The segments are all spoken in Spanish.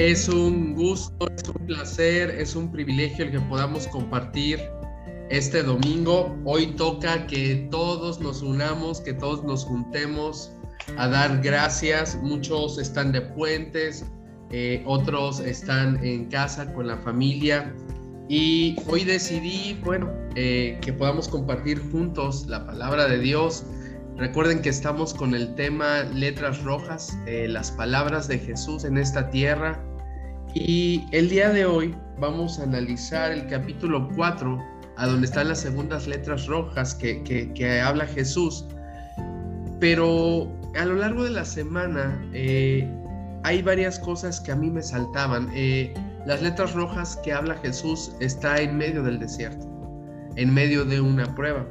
Es un gusto, es un placer, es un privilegio el que podamos compartir este domingo. Hoy toca que todos nos unamos, que todos nos juntemos a dar gracias. Muchos están de puentes, eh, otros están en casa con la familia. Y hoy decidí, bueno, eh, que podamos compartir juntos la palabra de Dios. Recuerden que estamos con el tema Letras Rojas, eh, las palabras de Jesús en esta tierra. Y el día de hoy vamos a analizar el capítulo 4, a donde están las segundas letras rojas que, que, habla Jesús. Pero a lo largo de la semana eh, hay varias cosas que a mí me saltaban. Eh, las letras rojas que habla Jesús está en medio del desierto, en medio de una prueba.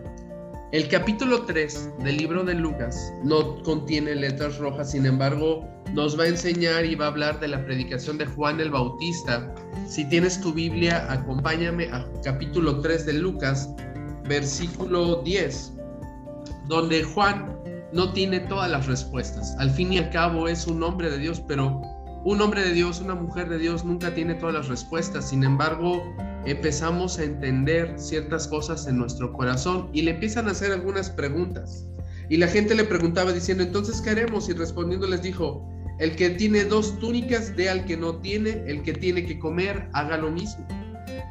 El capítulo 3 del libro de Lucas no contiene letras rojas, sin embargo, nos va a enseñar y va a hablar de la predicación de Juan el Bautista. Si tienes tu Biblia, acompáñame a capítulo 3 de Lucas, versículo 10, donde Juan no tiene todas las respuestas. Al fin y al cabo es un hombre de Dios, pero un hombre de Dios, una mujer de Dios nunca tiene todas las respuestas. Sin embargo, empezamos a entender ciertas cosas en nuestro corazón y le empiezan a hacer algunas preguntas. Y la gente le preguntaba diciendo, entonces, ¿qué haremos? Y respondiendo les dijo, el que tiene dos túnicas, dé al que no tiene, el que tiene que comer, haga lo mismo.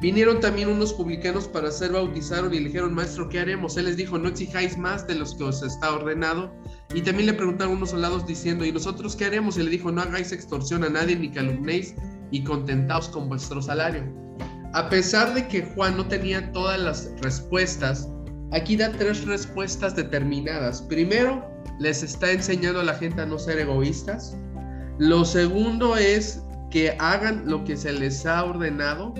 Vinieron también unos publicanos para ser bautizados y le dijeron, maestro, ¿qué haremos? Él les dijo, no exijáis más de los que os está ordenado. Y también le preguntaron unos soldados diciendo, ¿y nosotros qué haremos? Y le dijo, no hagáis extorsión a nadie ni calumnéis y contentaos con vuestro salario. A pesar de que Juan no tenía todas las respuestas, aquí da tres respuestas determinadas. Primero, les está enseñando a la gente a no ser egoístas. Lo segundo es que hagan lo que se les ha ordenado,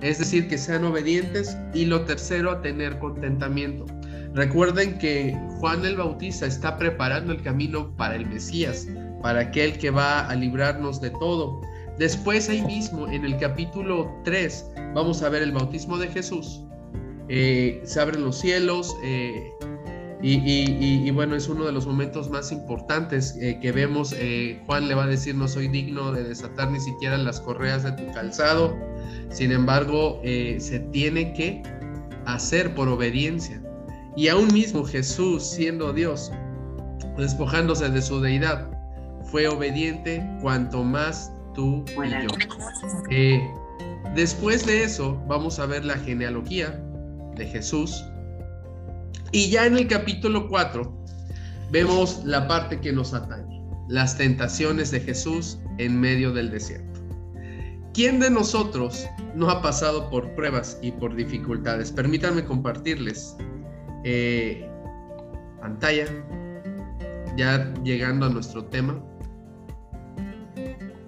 es decir, que sean obedientes. Y lo tercero, a tener contentamiento. Recuerden que Juan el Bautista está preparando el camino para el Mesías, para aquel que va a librarnos de todo. Después ahí mismo, en el capítulo 3, vamos a ver el bautismo de Jesús. Eh, se abren los cielos eh, y, bueno, es uno de los momentos más importantes eh, que vemos. Juan le va a decir, no soy digno de desatar ni siquiera las correas de tu calzado. Sin embargo, se tiene que hacer por obediencia. Y aún mismo Jesús, siendo Dios, despojándose de su deidad, fue obediente cuanto más tú y yo. Eh, después de eso, vamos a ver la genealogía de Jesús. Y ya en el capítulo 4 vemos la parte que nos atañe, las tentaciones de Jesús en medio del desierto. ¿Quién de nosotros no ha pasado por pruebas y por dificultades? Permítanme compartirles eh, pantalla, ya llegando a nuestro tema.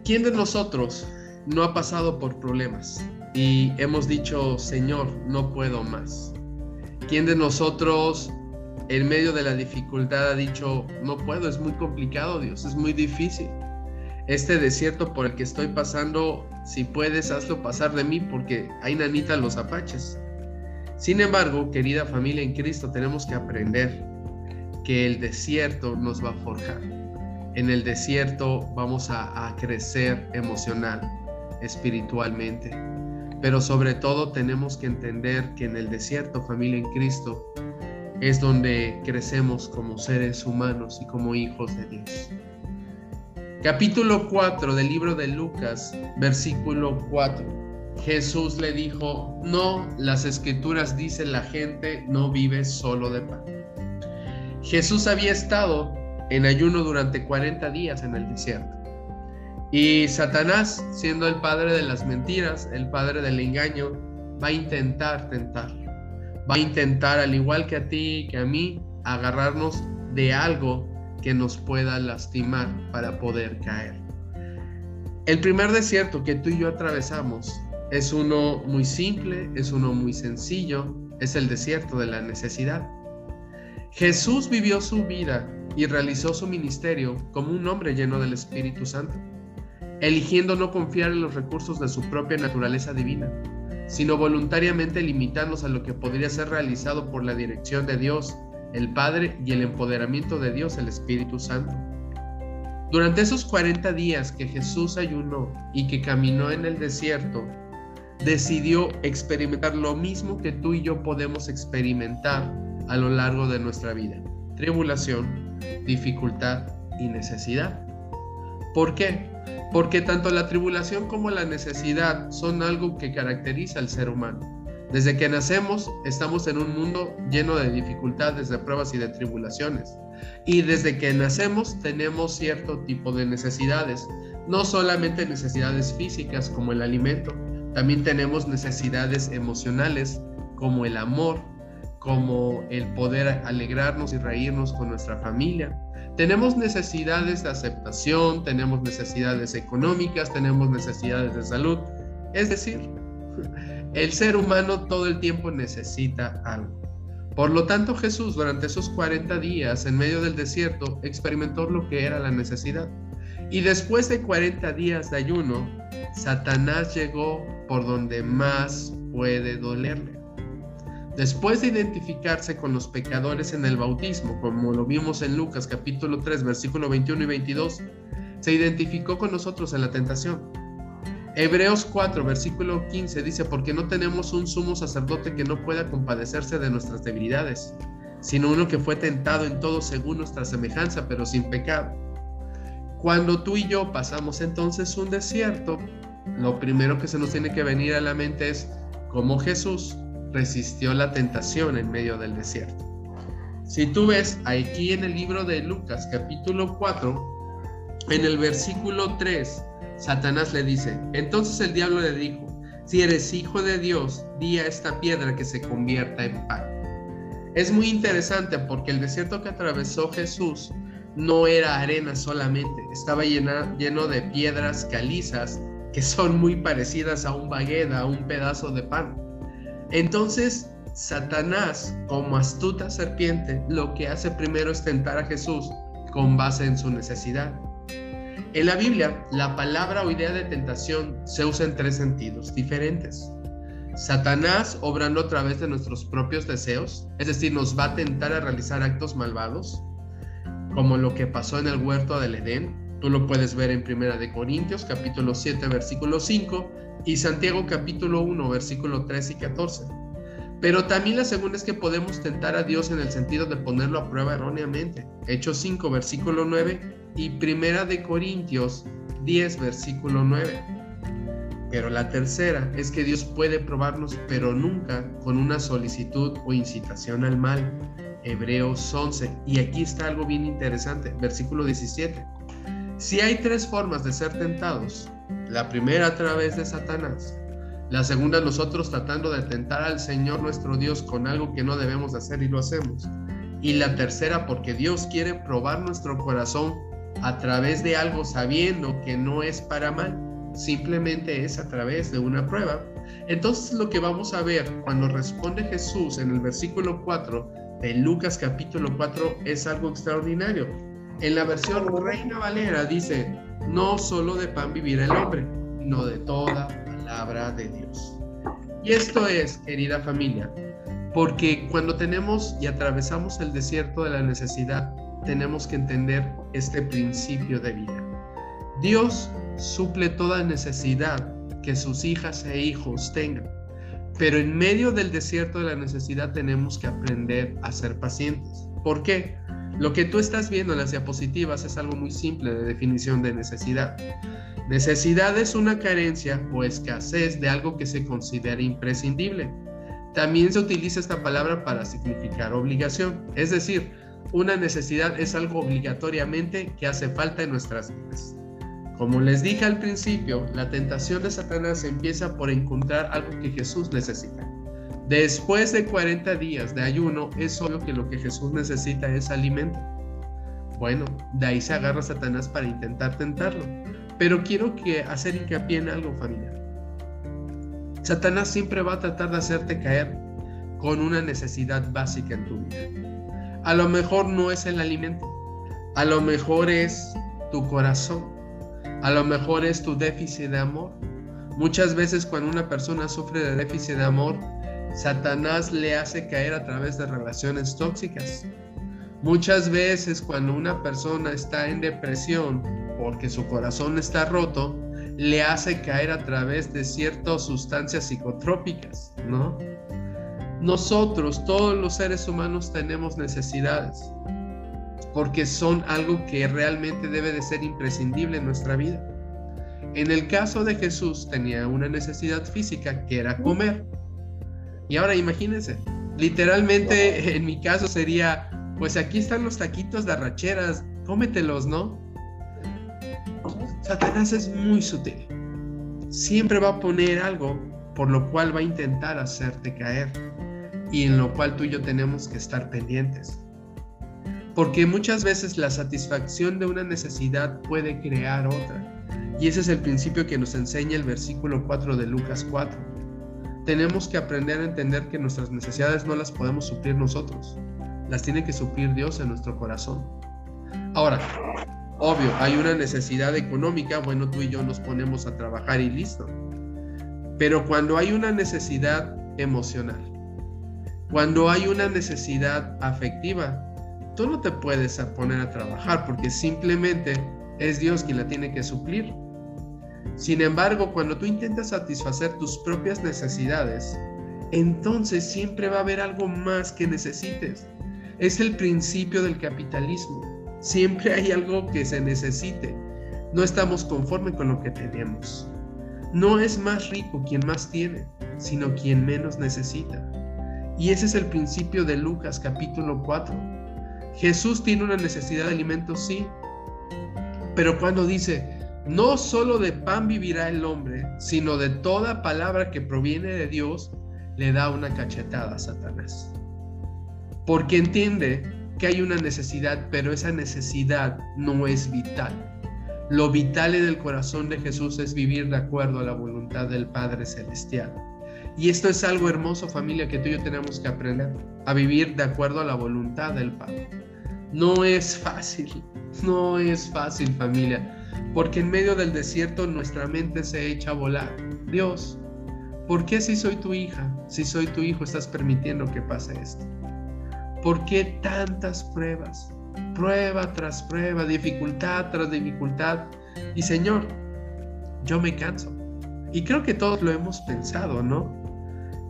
¿Quién de nosotros no ha pasado por problemas y hemos dicho, Señor, no puedo más? ¿Quién de nosotros en medio de la dificultad ha dicho, no puedo, es muy complicado, Dios, es muy difícil? Este desierto por el que estoy pasando, si puedes, hazlo pasar de mí porque hay nanita los apaches. Sin embargo, querida familia en Cristo, tenemos que aprender que el desierto nos va a forjar en el desierto vamos a, crecer emocional, espiritualmente. Pero sobre todo tenemos que entender que en el desierto, familia en Cristo, es donde crecemos como seres humanos y como hijos de Dios. Capítulo 4 del libro de Lucas, versículo 4. Jesús le dijo, no, las escrituras dicen la gente no vive solo de pan. Jesús había estado en ayuno durante 40 días en el desierto. Y Satanás, siendo el padre de las mentiras, el padre del engaño, va a intentar tentarlo. Va a intentar, al igual que a ti que a mí, agarrarnos de algo que nos pueda lastimar para poder caer. El primer desierto que tú y yo atravesamos es uno muy simple, es uno muy sencillo, es el desierto de la necesidad. Jesús vivió su vida y realizó su ministerio como un hombre lleno del Espíritu Santo, eligiendo no confiar en los recursos de su propia naturaleza divina, sino voluntariamente limitándose a lo que podría ser realizado por la dirección de Dios, el Padre y el empoderamiento de Dios, el Espíritu Santo. Durante esos 40 días que Jesús ayunó y que caminó en el desierto, decidió experimentar lo mismo que tú y yo podemos experimentar a lo largo de nuestra vida. Tribulación, dificultad y necesidad. ¿Por qué? Porque tanto la tribulación como la necesidad son algo que caracteriza al ser humano. Desde que nacemos estamos en un mundo lleno de dificultades, de pruebas y de tribulaciones. Y desde que nacemos tenemos cierto tipo de necesidades, no solamente necesidades físicas como el alimento, también tenemos necesidades emocionales como el amor, como el poder alegrarnos y reírnos con nuestra familia. Tenemos necesidades de aceptación, tenemos necesidades económicas, tenemos necesidades de salud. Es decir, el ser humano todo el tiempo necesita algo. Por lo tanto, Jesús durante esos 40 días en medio del desierto experimentó lo que era la necesidad. Y después de 40 días de ayuno, Satanás llegó por donde más puede dolerle. Después de identificarse con los pecadores en el bautismo, como lo vimos en Lucas capítulo 3, versículo 21 y 22, se identificó con nosotros en la tentación. Hebreos 4, versículo 15 dice, porque no tenemos un sumo sacerdote que no pueda compadecerse de nuestras debilidades, sino uno que fue tentado en todo según nuestra semejanza, pero sin pecado. Cuando tú y yo pasamos entonces un desierto, lo primero que se nos tiene que venir a la mente es cómo Jesús resistió la tentación en medio del desierto. Si tú ves aquí en el libro de Lucas capítulo 4, en el versículo 3, Satanás le dice, entonces el diablo le dijo, si eres hijo de Dios, di a esta piedra que se convierta en pan. Es muy interesante porque el desierto que atravesó Jesús no era arena solamente, estaba lleno de piedras calizas que son muy parecidas a un baguette, a un pedazo de pan. Entonces, Satanás, como astuta serpiente, lo que hace primero es tentar a Jesús con base en su necesidad. En la Biblia, la palabra o idea de tentación se usa en tres sentidos diferentes. Satanás obrando a través de nuestros propios deseos, es decir, nos va a tentar a realizar actos malvados, como lo que pasó en el huerto del Edén, Tú lo puedes ver en Primera de Corintios, capítulo 7, versículo 5, y Santiago, capítulo 1, versículo 3 y 14. Pero también la segunda es que podemos tentar a Dios en el sentido de ponerlo a prueba erróneamente. Hechos 5, versículo 9, y Primera de Corintios 10, versículo 9. Pero la tercera es que Dios puede probarnos, pero nunca con una solicitud o incitación al mal. Hebreos 11. Y aquí está algo bien interesante, versículo 17. Si hay tres formas de ser tentados, la primera a través de Satanás, la segunda nosotros tratando de tentar al Señor nuestro Dios con algo que no debemos hacer y lo hacemos, y la tercera porque Dios quiere probar nuestro corazón a través de algo sabiendo que no es para mal, simplemente es a través de una prueba. Entonces lo que vamos a ver cuando responde Jesús en el versículo 4 de Lucas capítulo 4 es algo extraordinario en la versión Reina Valera dice, no solo de pan vivirá el hombre, sino de toda palabra de Dios. Y esto es, querida familia, porque cuando tenemos y atravesamos el desierto de la necesidad, tenemos que entender este principio de vida. Dios suple toda necesidad que sus hijas e hijos tengan, pero en medio del desierto de la necesidad tenemos que aprender a ser pacientes. ¿Por qué? Lo que tú estás viendo en las diapositivas es algo muy simple de definición de necesidad. Necesidad es una carencia o escasez de algo que se considera imprescindible. También se utiliza esta palabra para significar obligación, es decir, una necesidad es algo obligatoriamente que hace falta en nuestras vidas. Como les dije al principio, la tentación de Satanás empieza por encontrar algo que Jesús necesita. Después de 40 días de ayuno, es obvio que lo que Jesús necesita es alimento. Bueno, de ahí se agarra Satanás para intentar tentarlo. Pero quiero que hacer hincapié en algo, familiar. Satanás siempre va a tratar de hacerte caer con una necesidad básica en tu vida. A lo mejor no es el alimento, a lo mejor es tu corazón, a lo mejor es tu déficit de amor. Muchas veces cuando una persona sufre de déficit de amor, Satanás le hace caer a través de relaciones tóxicas. Muchas veces cuando una persona está en depresión, porque su corazón está roto, le hace caer a través de ciertas sustancias psicotrópicas, ¿no? Nosotros, todos los seres humanos, tenemos necesidades, porque son algo que realmente debe de ser imprescindible en nuestra vida. En el caso de Jesús tenía una necesidad física que era comer. Y ahora imagínense, literalmente en mi caso sería, pues aquí están los taquitos de arracheras, cómetelos, ¿no? Satanás es muy sutil. Siempre va a poner algo por lo cual va a intentar hacerte caer y en lo cual tú y yo tenemos que estar pendientes. Porque muchas veces la satisfacción de una necesidad puede crear otra. Y ese es el principio que nos enseña el versículo 4 de Lucas 4. Tenemos que aprender a entender que nuestras necesidades no las podemos suplir nosotros. Las tiene que suplir Dios en nuestro corazón. Ahora, obvio, hay una necesidad económica, bueno, tú y yo nos ponemos a trabajar y listo. Pero cuando hay una necesidad emocional, cuando hay una necesidad afectiva, tú no te puedes poner a trabajar porque simplemente es Dios quien la tiene que suplir. Sin embargo, cuando tú intentas satisfacer tus propias necesidades, entonces siempre va a haber algo más que necesites. Es el principio del capitalismo. Siempre hay algo que se necesite. No estamos conformes con lo que tenemos. No es más rico quien más tiene, sino quien menos necesita. Y ese es el principio de Lucas capítulo 4. Jesús tiene una necesidad de alimento, sí, pero cuando dice, no solo de pan vivirá el hombre, sino de toda palabra que proviene de Dios, le da una cachetada a Satanás. Porque entiende que hay una necesidad, pero esa necesidad no es vital. Lo vital en el corazón de Jesús es vivir de acuerdo a la voluntad del Padre Celestial. Y esto es algo hermoso familia que tú y yo tenemos que aprender, a vivir de acuerdo a la voluntad del Padre. No es fácil, no es fácil familia, porque en medio del desierto nuestra mente se echa a volar. Dios, ¿por qué si soy tu hija, si soy tu hijo estás permitiendo que pase esto? ¿Por qué tantas pruebas? Prueba tras prueba, dificultad tras dificultad. Y Señor, yo me canso. Y creo que todos lo hemos pensado, ¿no?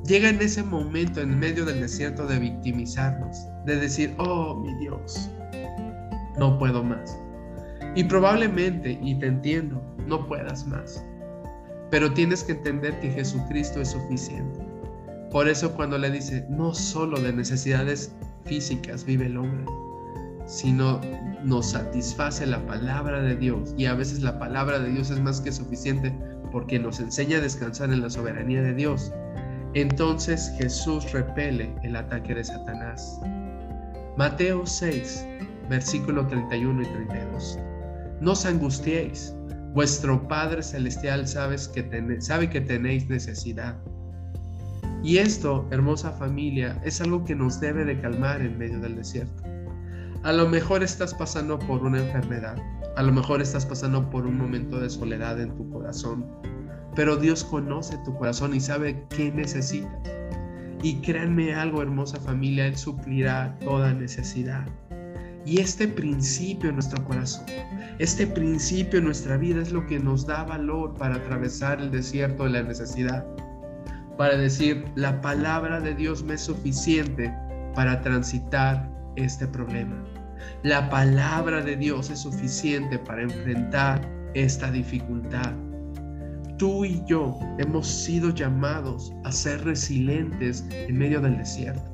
llega en ese momento en medio del desierto de victimizarnos, de decir, oh mi Dios, no puedo más. Y probablemente, y te entiendo, no puedas más. Pero tienes que entender que Jesucristo es suficiente. Por eso cuando le dice, no solo de necesidades físicas vive el hombre, sino nos satisface la palabra de Dios. Y a veces la palabra de Dios es más que suficiente porque nos enseña a descansar en la soberanía de Dios entonces Jesús repele el ataque de Satanás. Mateo 6, versículo 31 y 32. No os angustiéis, vuestro Padre Celestial sabe que, tenéis necesidad. Y esto, hermosa familia, es algo que nos debe de calmar en medio del desierto. A lo mejor estás pasando por una enfermedad, a lo mejor estás pasando por un momento de soledad en tu corazón, pero Dios conoce tu corazón y sabe qué necesitas. Y créanme algo, hermosa familia, Él suplirá toda necesidad. Y este principio en nuestro corazón, este principio en nuestra vida es lo que nos da valor para atravesar el desierto de la necesidad. Para decir, la palabra de Dios me es suficiente para transitar este problema. La palabra de Dios es suficiente para enfrentar esta dificultad. Tú y yo hemos sido llamados a ser resilientes en medio del desierto.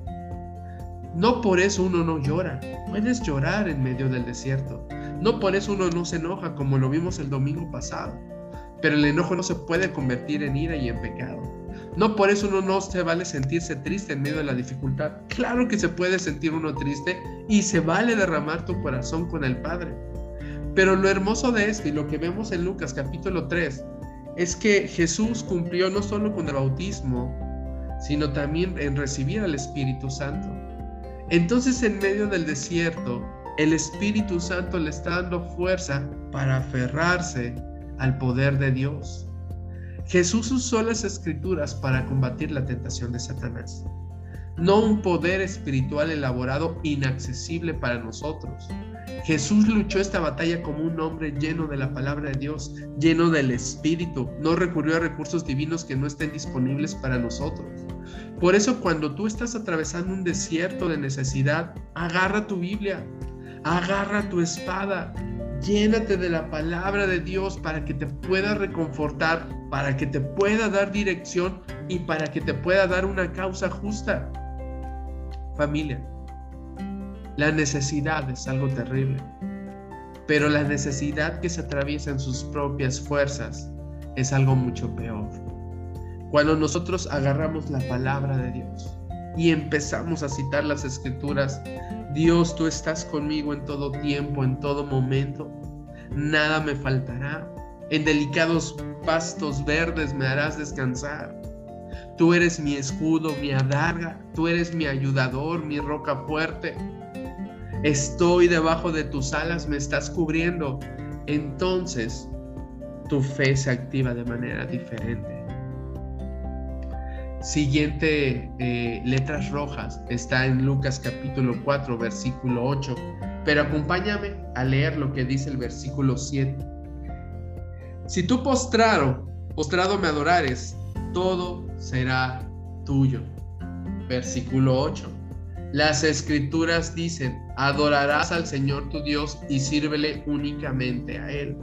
No por eso uno no llora. Puedes llorar en medio del desierto. No por eso uno no se enoja como lo vimos el domingo pasado. Pero el enojo no se puede convertir en ira y en pecado. No por eso uno no se vale sentirse triste en medio de la dificultad. Claro que se puede sentir uno triste y se vale derramar tu corazón con el Padre. Pero lo hermoso de esto y lo que vemos en Lucas capítulo 3 es que Jesús cumplió no solo con el bautismo, sino también en recibir al Espíritu Santo. Entonces en medio del desierto, el Espíritu Santo le está dando fuerza para aferrarse al poder de Dios. Jesús usó las escrituras para combatir la tentación de Satanás. No un poder espiritual elaborado inaccesible para nosotros. Jesús luchó esta batalla como un hombre lleno de la palabra de Dios, lleno del Espíritu. No recurrió a recursos divinos que no estén disponibles para nosotros. Por eso cuando tú estás atravesando un desierto de necesidad, agarra tu Biblia, agarra tu espada, llénate de la palabra de Dios para que te pueda reconfortar, para que te pueda dar dirección y para que te pueda dar una causa justa. Familia, la necesidad es algo terrible, pero la necesidad que se atraviesa en sus propias fuerzas es algo mucho peor. Cuando nosotros agarramos la palabra de Dios y empezamos a citar las escrituras, Dios, tú estás conmigo en todo tiempo, en todo momento, nada me faltará. En delicados pastos verdes me harás descansar. Tú eres mi escudo, mi adarga, tú eres mi ayudador, mi roca fuerte. Estoy debajo de tus alas, me estás cubriendo. Entonces, tu fe se activa de manera diferente. Siguiente eh, letras rojas está en Lucas capítulo 4, versículo 8. Pero acompáñame a leer lo que dice el versículo 7. Si tú postrado, postrado me adorares, todo será tuyo. Versículo 8. Las escrituras dicen, adorarás al Señor tu Dios y sírvele únicamente a Él.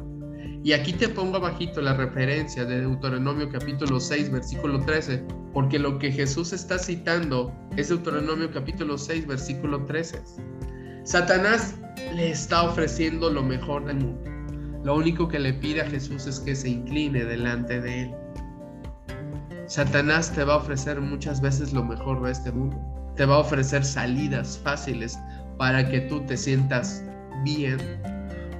Y aquí te pongo abajito la referencia de Deuteronomio capítulo 6, versículo 13, porque lo que Jesús está citando es Deuteronomio capítulo 6, versículo 13. Satanás le está ofreciendo lo mejor del mundo. Lo único que le pide a Jesús es que se incline delante de él. Satanás te va a ofrecer muchas veces lo mejor de este mundo. Te va a ofrecer salidas fáciles para que tú te sientas bien,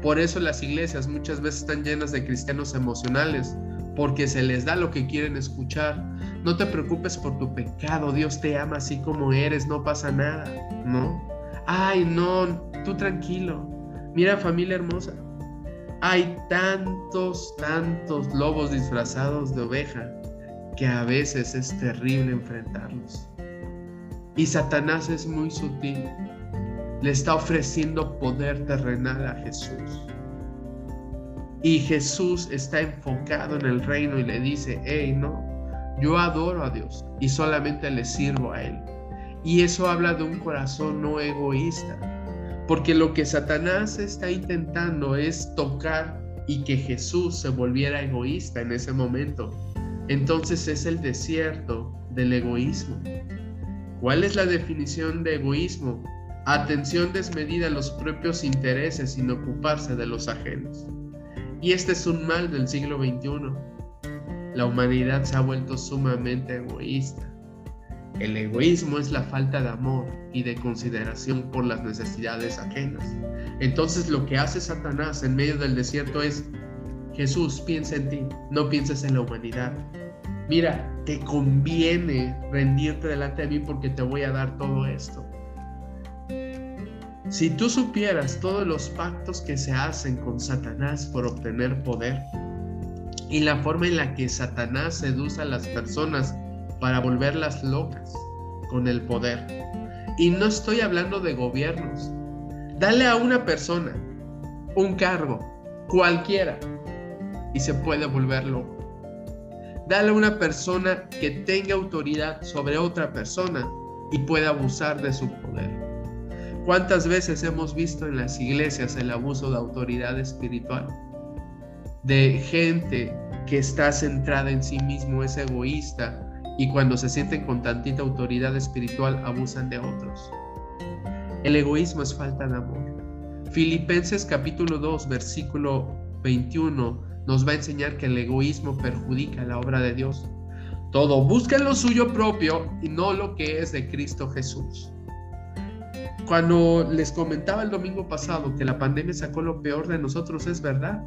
por eso las iglesias muchas veces están llenas de cristianos emocionales, porque se les da lo que quieren escuchar. No te preocupes por tu pecado, Dios te ama así como eres, no pasa nada, ¿no? Ay, no, tú tranquilo. Mira familia hermosa, hay tantos, tantos lobos disfrazados de oveja que a veces es terrible enfrentarlos. Y Satanás es muy sutil le está ofreciendo poder terrenal a Jesús. Y Jesús está enfocado en el reino y le dice, hey, no, yo adoro a Dios y solamente le sirvo a Él. Y eso habla de un corazón no egoísta, porque lo que Satanás está intentando es tocar y que Jesús se volviera egoísta en ese momento. Entonces es el desierto del egoísmo. ¿Cuál es la definición de egoísmo? atención desmedida a los propios intereses sin ocuparse de los ajenos. Y este es un mal del siglo XXI. La humanidad se ha vuelto sumamente egoísta. El egoísmo es la falta de amor y de consideración por las necesidades ajenas. Entonces lo que hace Satanás en medio del desierto es, Jesús, piensa en ti, no pienses en la humanidad. Mira, te conviene rendirte delante de mí porque te voy a dar todo esto. Si tú supieras todos los pactos que se hacen con Satanás por obtener poder y la forma en la que Satanás seduce a las personas para volverlas locas con el poder. Y no estoy hablando de gobiernos. Dale a una persona un cargo, cualquiera, y se puede volver loco. Dale a una persona que tenga autoridad sobre otra persona y pueda abusar de su poder. ¿Cuántas veces hemos visto en las iglesias el abuso de autoridad espiritual? De gente que está centrada en sí mismo, es egoísta y cuando se sienten con tantita autoridad espiritual abusan de otros. El egoísmo es falta de amor. Filipenses capítulo 2 versículo 21 nos va a enseñar que el egoísmo perjudica la obra de Dios. Todo busca lo suyo propio y no lo que es de Cristo Jesús. Cuando les comentaba el domingo pasado que la pandemia sacó lo peor de nosotros, es verdad.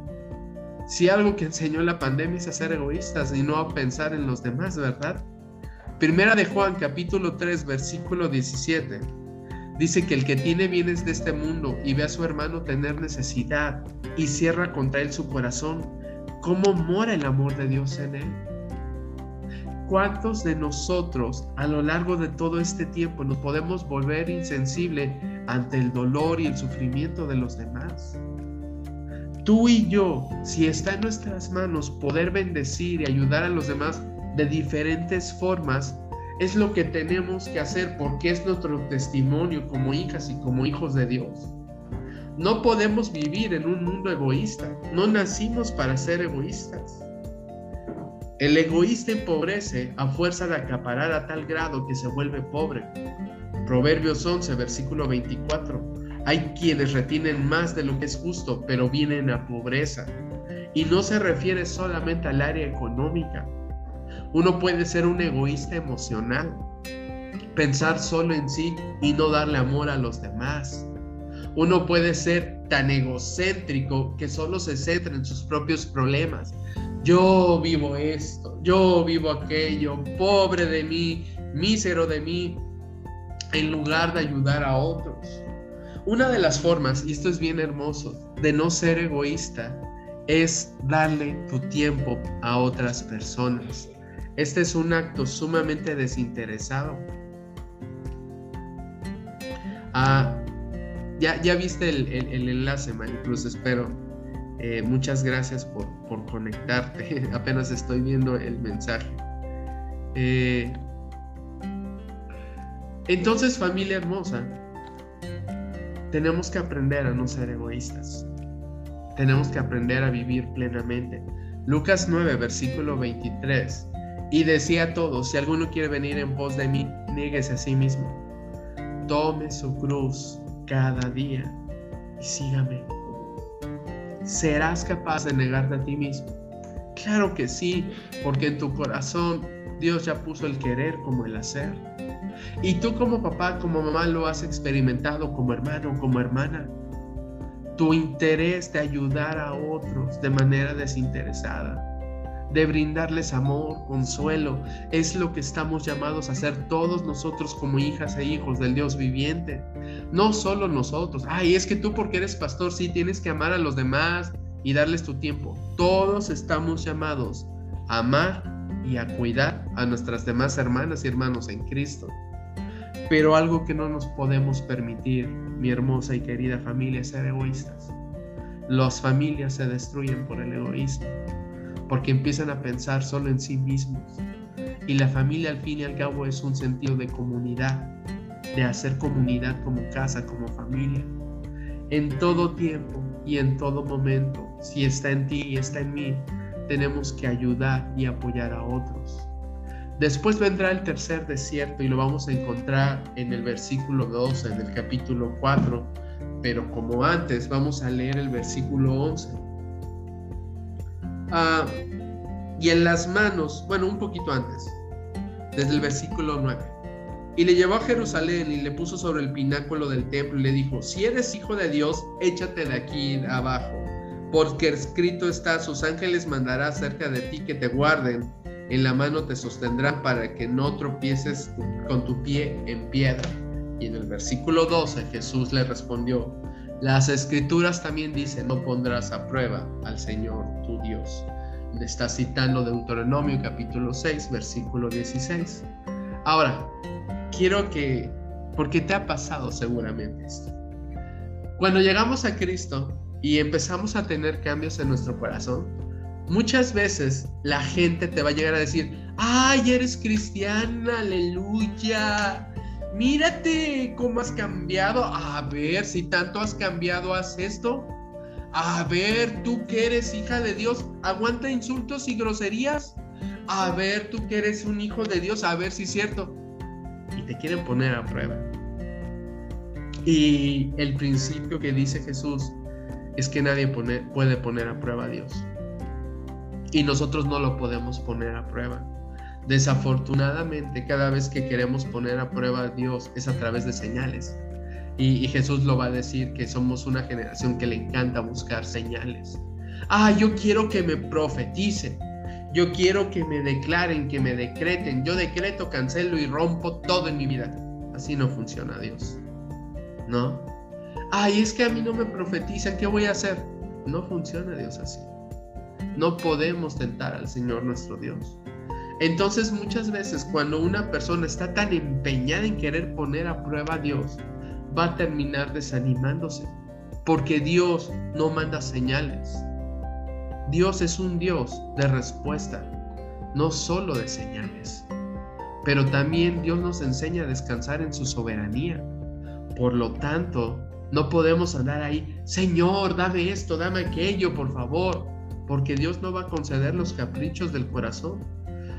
Si algo que enseñó la pandemia es a ser egoístas y no a pensar en los demás, ¿verdad? Primera de Juan, capítulo 3, versículo 17. Dice que el que tiene bienes de este mundo y ve a su hermano tener necesidad y cierra contra él su corazón, ¿cómo mora el amor de Dios en él? ¿Cuántos de nosotros a lo largo de todo este tiempo nos podemos volver insensible ante el dolor y el sufrimiento de los demás. Tú y yo, si está en nuestras manos poder bendecir y ayudar a los demás de diferentes formas, es lo que tenemos que hacer porque es nuestro testimonio como hijas y como hijos de Dios. No podemos vivir en un mundo egoísta. No nacimos para ser egoístas. El egoísta empobrece a fuerza de acaparar a tal grado que se vuelve pobre. Proverbios 11, versículo 24. Hay quienes retienen más de lo que es justo, pero vienen a pobreza. Y no se refiere solamente al área económica. Uno puede ser un egoísta emocional, pensar solo en sí y no darle amor a los demás. Uno puede ser tan egocéntrico que solo se centra en sus propios problemas. Yo vivo esto, yo vivo aquello, pobre de mí, mísero de mí, en lugar de ayudar a otros. Una de las formas, y esto es bien hermoso, de no ser egoísta es darle tu tiempo a otras personas. Este es un acto sumamente desinteresado. Ah, ya, ya viste el, enlace, Maricruz, espero. Eh, muchas gracias por, conectarte. Apenas estoy viendo el mensaje. Eh, entonces, familia hermosa, tenemos que aprender a no ser egoístas. Tenemos que aprender a vivir plenamente. Lucas 9, versículo 23. Y decía a todos, si alguno quiere venir en pos de mí, nieguese a sí mismo. Tome su cruz cada día y sígame. ¿Serás capaz de negarte a ti mismo? Claro que sí, porque en tu corazón Dios ya puso el querer como el hacer. Y tú como papá, como mamá lo has experimentado como hermano, como hermana. Tu interés de ayudar a otros de manera desinteresada, de brindarles amor, consuelo, es lo que estamos llamados a hacer todos nosotros como hijas e hijos del Dios viviente. No solo nosotros. Ay, es que tú porque eres pastor, sí, tienes que amar a los demás y darles tu tiempo. Todos estamos llamados a amar y a cuidar a nuestras demás hermanas y hermanos en Cristo. Pero algo que no nos podemos permitir, mi hermosa y querida familia, es ser egoístas. Las familias se destruyen por el egoísmo, porque empiezan a pensar solo en sí mismos. Y la familia al fin y al cabo es un sentido de comunidad, de hacer comunidad como casa, como familia. En todo tiempo y en todo momento, si está en ti y está en mí, tenemos que ayudar y apoyar a otros. Después vendrá el tercer desierto y lo vamos a encontrar en el versículo 12 del capítulo 4, pero como antes vamos a leer el versículo 11. Ah, y en las manos, bueno, un poquito antes, desde el versículo 9. Y le llevó a Jerusalén y le puso sobre el pináculo del templo y le dijo, si eres hijo de Dios, échate de aquí abajo, porque escrito está, sus ángeles mandará cerca de ti que te guarden en la mano te sostendrán para que no tropieces con tu pie en piedra. Y en el versículo 12 Jesús le respondió, las escrituras también dicen, no pondrás a prueba al Señor tu Dios. Le está citando Deuteronomio capítulo 6, versículo 16. Ahora, quiero que, porque te ha pasado seguramente esto. Cuando llegamos a Cristo y empezamos a tener cambios en nuestro corazón, Muchas veces la gente te va a llegar a decir, ay, eres cristiana, aleluya. Mírate cómo has cambiado. A ver, si tanto has cambiado, haz esto. A ver, tú que eres hija de Dios, aguanta insultos y groserías. A ver, tú que eres un hijo de Dios, a ver si es cierto. Y te quieren poner a prueba. Y el principio que dice Jesús es que nadie puede poner a prueba a Dios y nosotros no lo podemos poner a prueba. Desafortunadamente, cada vez que queremos poner a prueba a Dios es a través de señales. Y, Jesús lo va a decir que somos una generación que le encanta buscar señales. Ah, yo quiero que me profeticen. Yo quiero que me declaren, que me decreten. Yo decreto, cancelo y rompo todo en mi vida. Así no funciona Dios. ¿No? Ay, es que a mí no me profetizan, ¿qué voy a hacer? No funciona Dios así. No podemos tentar al Señor nuestro Dios. Entonces muchas veces cuando una persona está tan empeñada en querer poner a prueba a Dios, va a terminar desanimándose, porque Dios no manda señales. Dios es un Dios de respuesta, no solo de señales. Pero también Dios nos enseña a descansar en su soberanía. Por lo tanto, no podemos andar ahí, Señor, dame esto, dame aquello, por favor, porque Dios no va a conceder los caprichos del corazón.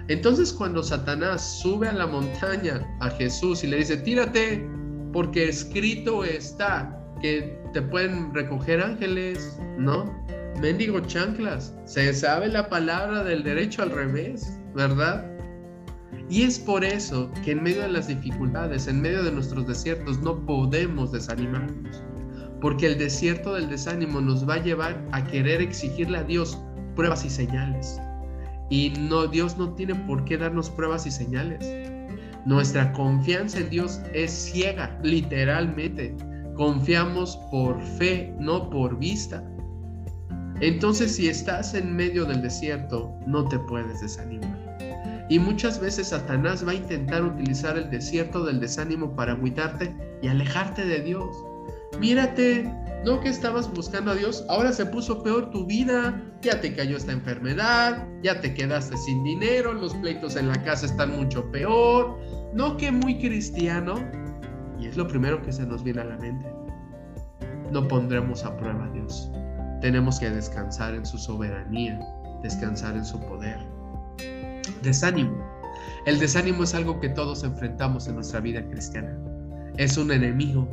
Entonces cuando Satanás sube a la montaña a Jesús y le dice, tírate, porque escrito está que te pueden recoger ángeles, ¿no? Mendigo chanclas, se sabe la palabra del derecho al revés, ¿verdad? Y es por eso que en medio de las dificultades, en medio de nuestros desiertos, no podemos desanimarnos. Porque el desierto del desánimo nos va a llevar a querer exigirle a Dios pruebas y señales. Y no, Dios no tiene por qué darnos pruebas y señales. Nuestra confianza en Dios es ciega, literalmente. Confiamos por fe, no por vista. Entonces, si estás en medio del desierto, no te puedes desanimar. Y muchas veces Satanás va a intentar utilizar el desierto del desánimo para agüitarte y alejarte de Dios. Mírate, no que estabas buscando a Dios, ahora se puso peor tu vida, ya te cayó esta enfermedad, ya te quedaste sin dinero, los pleitos en la casa están mucho peor, no que muy cristiano. Y es lo primero que se nos viene a la mente. No pondremos a prueba a Dios. Tenemos que descansar en su soberanía, descansar en su poder. Desánimo. El desánimo es algo que todos enfrentamos en nuestra vida cristiana. Es un enemigo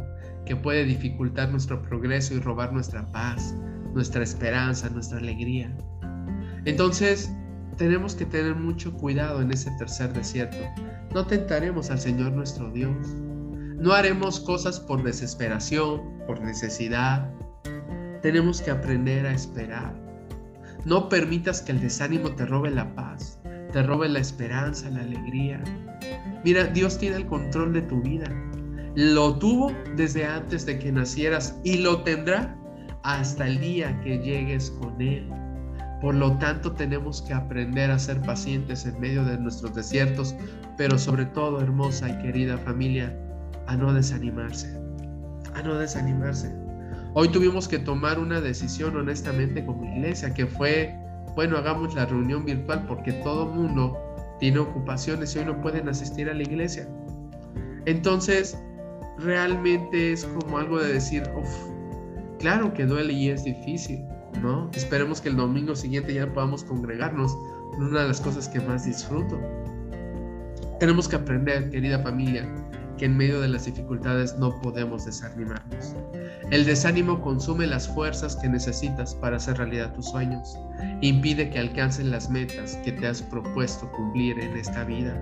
que puede dificultar nuestro progreso y robar nuestra paz, nuestra esperanza, nuestra alegría. Entonces, tenemos que tener mucho cuidado en ese tercer desierto. No tentaremos al Señor nuestro Dios. No haremos cosas por desesperación, por necesidad. Tenemos que aprender a esperar. No permitas que el desánimo te robe la paz te robe la esperanza, la alegría. Mira, Dios tiene el control de tu vida. Lo tuvo desde antes de que nacieras y lo tendrá hasta el día que llegues con Él. Por lo tanto, tenemos que aprender a ser pacientes en medio de nuestros desiertos, pero sobre todo, hermosa y querida familia, a no desanimarse, a no desanimarse. Hoy tuvimos que tomar una decisión honestamente como iglesia, que fue bueno, hagamos la reunión virtual porque todo mundo tiene ocupaciones y hoy no pueden asistir a la iglesia. Entonces, realmente es como algo de decir, uff, claro que duele y es difícil, ¿no? Esperemos que el domingo siguiente ya podamos congregarnos. Una de las cosas que más disfruto. Tenemos que aprender, querida familia, que en medio de las dificultades no podemos desanimarnos. El desánimo consume las fuerzas que necesitas para hacer realidad tus sueños, impide que alcancen las metas que te has propuesto cumplir en esta vida.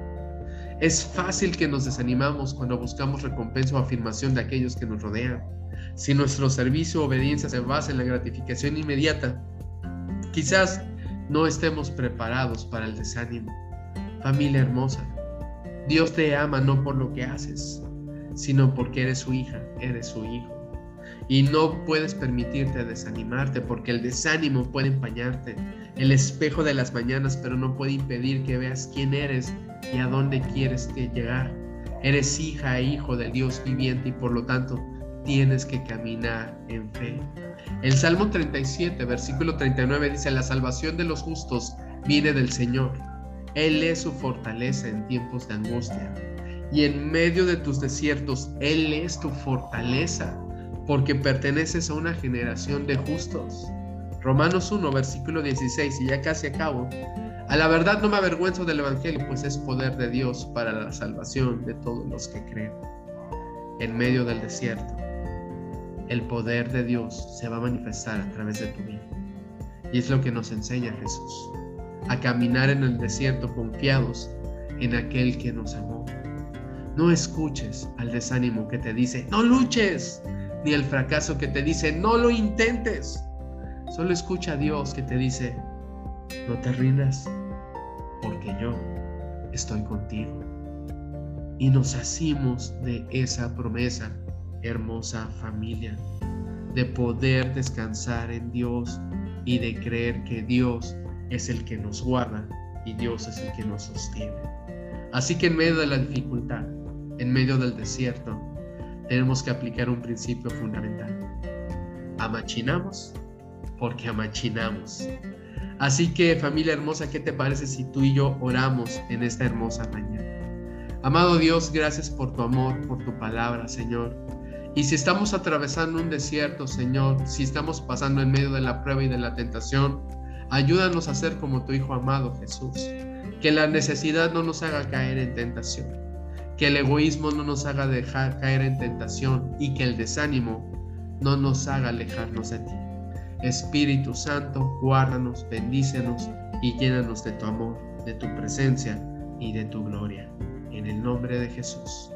Es fácil que nos desanimamos cuando buscamos recompensa o afirmación de aquellos que nos rodean. Si nuestro servicio o obediencia se basa en la gratificación inmediata, quizás no estemos preparados para el desánimo. Familia hermosa, Dios te ama no por lo que haces, sino porque eres su hija, eres su hijo. Y no puedes permitirte desanimarte porque el desánimo puede empañarte. El espejo de las mañanas, pero no puede impedir que veas quién eres y a dónde quieres llegar. Eres hija e hijo del Dios viviente y por lo tanto tienes que caminar en fe. El Salmo 37, versículo 39 dice, la salvación de los justos viene del Señor él es su fortaleza en tiempos de angustia. Y en medio de tus desiertos, Él es tu fortaleza, porque perteneces a una generación de justos. Romanos 1, versículo 16, y ya casi acabo. A la verdad no me avergüenzo del Evangelio, pues es poder de Dios para la salvación de todos los que creen. En medio del desierto, el poder de Dios se va a manifestar a través de tu vida. Y es lo que nos enseña Jesús a caminar en el desierto confiados en aquel que nos amó. No escuches al desánimo que te dice, no luches, ni el fracaso que te dice, no lo intentes. Solo escucha a Dios que te dice, no te rindas, porque yo estoy contigo. Y nos hacemos de esa promesa, hermosa familia, de poder descansar en Dios y de creer que Dios es el que nos guarda y Dios es el que nos sostiene. Así que en medio de la dificultad, en medio del desierto, tenemos que aplicar un principio fundamental. Amachinamos porque amachinamos. Así que familia hermosa, ¿qué te parece si tú y yo oramos en esta hermosa mañana? Amado Dios, gracias por tu amor, por tu palabra, Señor. Y si estamos atravesando un desierto, Señor, si estamos pasando en medio de la prueba y de la tentación, ayúdanos a ser como tu Hijo amado Jesús. Que la necesidad no nos haga caer en tentación. Que el egoísmo no nos haga dejar caer en tentación y que el desánimo no nos haga alejarnos de ti. Espíritu Santo, guárdanos, bendícenos y llénanos de tu amor, de tu presencia y de tu gloria. En el nombre de Jesús.